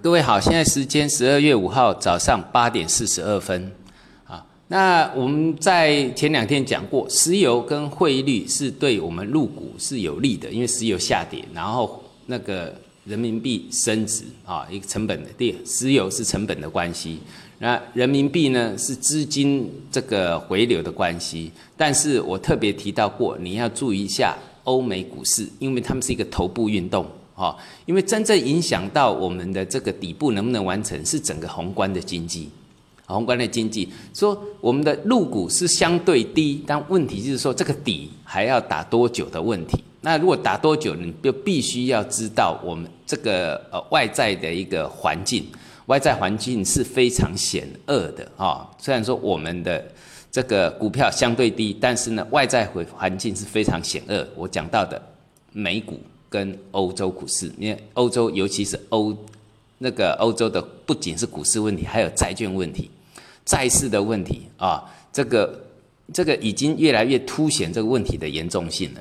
各位好，现在时间十二月五号早上八点四十二分，啊，那我们在前两天讲过，石油跟汇率是对我们入股是有利的，因为石油下跌，然后那个人民币升值啊，一个成本的第石油是成本的关系，那人民币呢是资金这个回流的关系，但是我特别提到过，你要注意一下欧美股市，因为他们是一个头部运动。哦，因为真正影响到我们的这个底部能不能完成，是整个宏观的经济，宏观的经济。说我们的入股是相对低，但问题就是说这个底还要打多久的问题。那如果打多久，你就必须要知道我们这个呃外在的一个环境，外在环境是非常险恶的啊。虽然说我们的这个股票相对低，但是呢外在环环境是非常险恶。我讲到的美股。跟欧洲股市，因为欧洲尤其是欧那个欧洲的，不仅是股市问题，还有债券问题、债市的问题啊，这个这个已经越来越凸显这个问题的严重性了。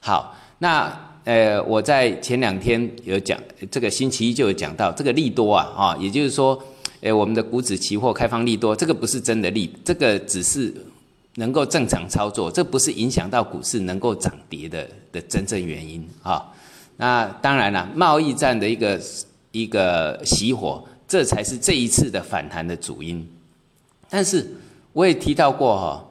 好，那呃，我在前两天有讲，这个星期一就有讲到这个利多啊啊，也就是说，呃，我们的股指期货开放利多，这个不是真的利，这个只是能够正常操作，这不是影响到股市能够涨跌的的真正原因啊。那当然了，贸易战的一个一个熄火，这才是这一次的反弹的主因。但是我也提到过哈，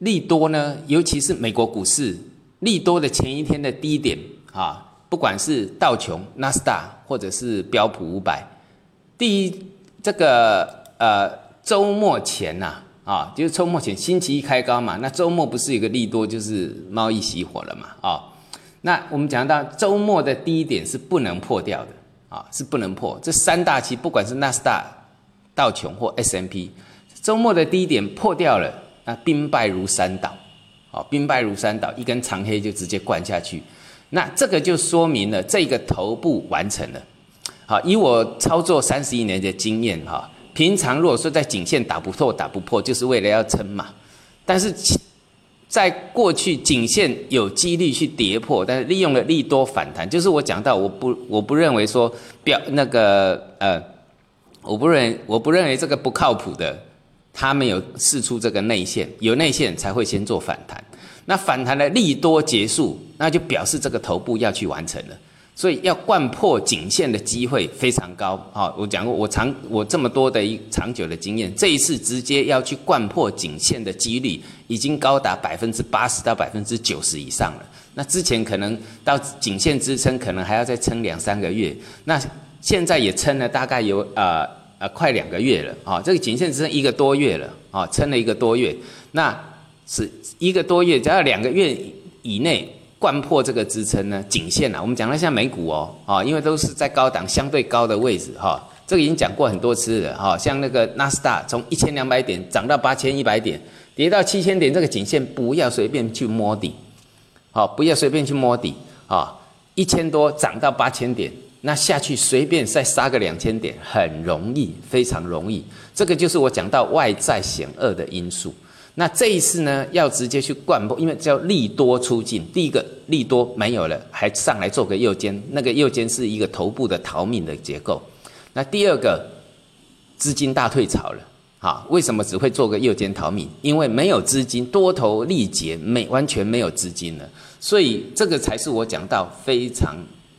利多呢，尤其是美国股市利多的前一天的低点啊，不管是道琼、纳斯达或者是标普五百，第一这个呃周末前呐啊，就是周末前星期一开高嘛，那周末不是有个利多，就是贸易熄火了嘛啊。那我们讲到周末的低点是不能破掉的啊，是不能破。这三大期不管是纳斯达、道琼或 S M P，周末的低点破掉了，那兵败如山倒，啊，兵败如山倒，一根长黑就直接灌下去。那这个就说明了这个头部完成了。好，以我操作三十一年的经验哈，平常如果说在颈线打不破、打不破，就是为了要撑嘛。但是。在过去，颈线有几率去跌破，但是利用了利多反弹，就是我讲到，我不我不认为说表那个呃，我不认我不认为这个不靠谱的，他们有试出这个内线，有内线才会先做反弹，那反弹的利多结束，那就表示这个头部要去完成了。所以要贯破颈线的机会非常高啊！我讲过，我长我这么多的一长久的经验，这一次直接要去贯破颈线的几率已经高达百分之八十到百分之九十以上了。那之前可能到颈线支撑，可能还要再撑两三个月。那现在也撑了大概有呃呃快两个月了啊！这个颈线支撑一个多月了啊，撑了一个多月，那是一个多月，只要两个月以内。贯破这个支撑呢，颈线啊，我们讲了像美股哦，啊，因为都是在高档相对高的位置哈，这个已经讲过很多次了哈，像那个纳斯达从一千两百点涨到八千一百点，跌到七千点，这个颈线不要随便去摸底，好，不要随便去摸底啊，一千多涨到八千点，那下去随便再杀个两千点，很容易，非常容易，这个就是我讲到外在险恶的因素。那这一次呢，要直接去灌破，因为叫利多出尽。第一个利多没有了，还上来做个右肩，那个右肩是一个头部的逃命的结构。那第二个资金大退潮了，好，为什么只会做个右肩逃命？因为没有资金，多头力竭，没完全没有资金了，所以这个才是我讲到非常，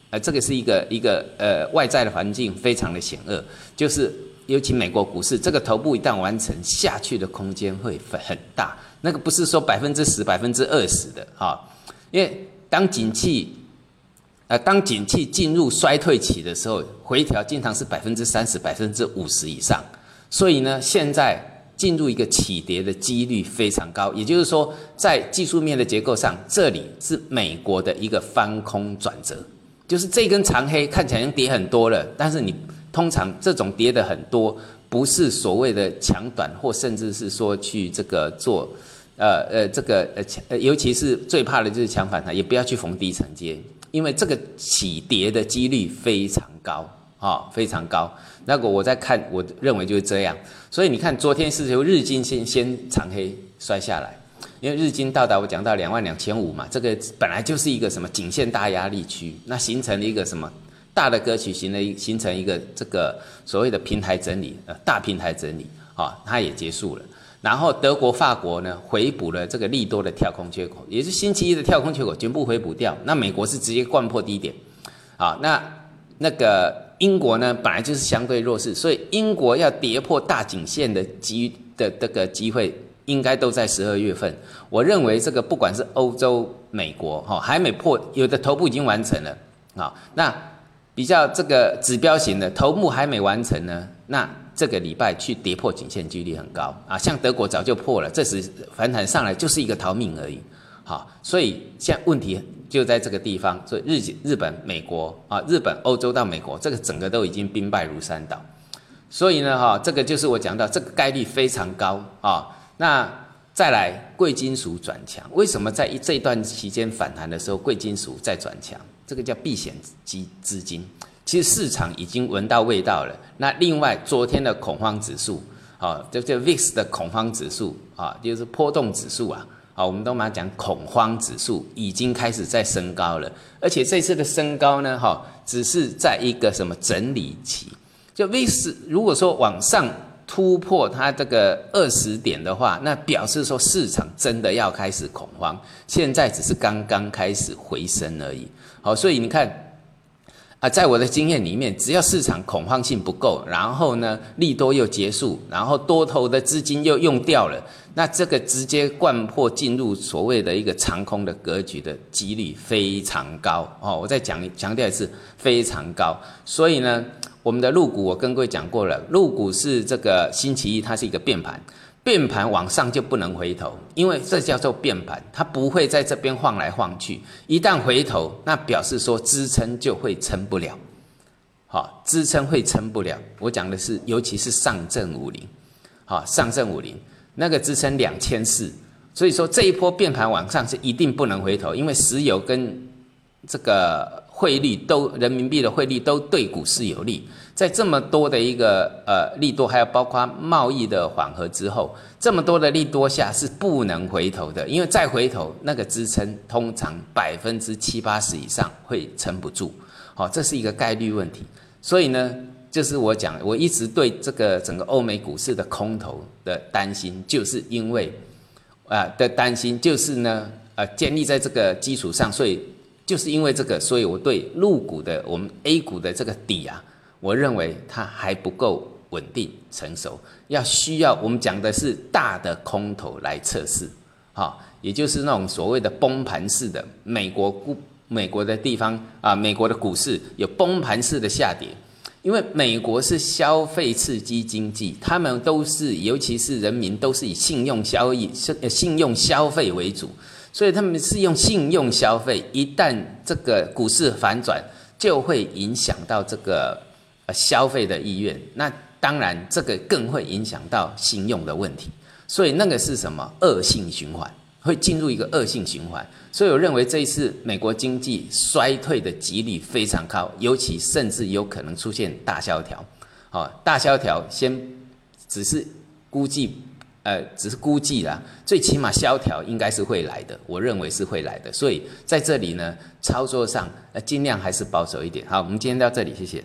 呃，这个是一个一个呃外在的环境非常的险恶，就是。尤其美国股市这个头部一旦完成，下去的空间会很大。那个不是说百分之十、百分之二十的啊，因为当景气，呃，当景气进入衰退期的时候，回调经常是百分之三十、百分之五十以上。所以呢，现在进入一个起跌的几率非常高。也就是说，在技术面的结构上，这里是美国的一个翻空转折，就是这根长黑看起来已经跌很多了，但是你。通常这种跌的很多，不是所谓的强短，或甚至是说去这个做，呃呃，这个呃强，尤其是最怕的就是强反弹，也不要去逢低承接，因为这个起跌的几率非常高啊，非常高。那个我在看，我认为就是这样。所以你看，昨天是由日经先先长黑摔下来，因为日经到达我讲到两万两千五嘛，这个本来就是一个什么颈线大压力区，那形成了一个什么？大的格局形成形成一个这个所谓的平台整理，呃，大平台整理，啊，它也结束了。然后德国、法国呢回补了这个利多的跳空缺口，也是星期一的跳空缺口全部回补掉。那美国是直接灌破低点，啊，那那个英国呢本来就是相对弱势，所以英国要跌破大颈线的机的这个机会。应该都在十二月份，我认为这个不管是欧洲、美国，哈，还没破，有的头部已经完成了，啊，那比较这个指标型的头目还没完成呢，那这个礼拜去跌破颈线几率很高啊，像德国早就破了，这时反弹上来就是一个逃命而已，好，所以现在问题就在这个地方，所以日日本、美国啊，日本、欧洲到美国，这个整个都已经兵败如山倒，所以呢，哈，这个就是我讲到这个概率非常高啊。那再来贵金属转强，为什么在一这一段期间反弹的时候，贵金属在转强？这个叫避险基资金，其实市场已经闻到味道了。那另外，昨天的恐慌指数，啊，就叫 VIX 的恐慌指数啊，就是波动指数啊，啊，我们都把它讲恐慌指数已经开始在升高了，而且这次的升高呢，哈，只是在一个什么整理期，就 VIX 如果说往上。突破它这个二十点的话，那表示说市场真的要开始恐慌，现在只是刚刚开始回升而已。好，所以你看，啊，在我的经验里面，只要市场恐慌性不够，然后呢利多又结束，然后多头的资金又用掉了，那这个直接灌破进入所谓的一个长空的格局的几率非常高。哦，我再讲强调一次，非常高。所以呢。我们的入股，我跟各位讲过了，入股是这个星期一，它是一个变盘，变盘往上就不能回头，因为这叫做变盘，它不会在这边晃来晃去，一旦回头，那表示说支撑就会撑不了，好，支撑会撑不了。我讲的是，尤其是上证五零，好，上证五零那个支撑两千四，所以说这一波变盘往上是一定不能回头，因为石油跟这个。汇率都人民币的汇率都对股市有利，在这么多的一个呃利多，还有包括贸易的缓和之后，这么多的利多下是不能回头的，因为再回头那个支撑通常百分之七八十以上会撑不住，好，这是一个概率问题。所以呢，就是我讲，我一直对这个整个欧美股市的空头的担心，就是因为啊的担心，就是呢呃建立在这个基础上，所以。就是因为这个，所以我对入股的我们 A 股的这个底啊，我认为它还不够稳定成熟，要需要我们讲的是大的空头来测试，哈，也就是那种所谓的崩盘式的美国股，美国的地方啊，美国的股市有崩盘式的下跌，因为美国是消费刺激经济，他们都是尤其是人民都是以信用交易、信信用消费为主。所以他们是用信用消费，一旦这个股市反转，就会影响到这个呃消费的意愿。那当然，这个更会影响到信用的问题。所以那个是什么恶性循环？会进入一个恶性循环。所以我认为这一次美国经济衰退的几率非常高，尤其甚至有可能出现大萧条。好，大萧条先只是估计。呃，只是估计啦，最起码萧条应该是会来的，我认为是会来的，所以在这里呢，操作上呃尽量还是保守一点。好，我们今天到这里，谢谢。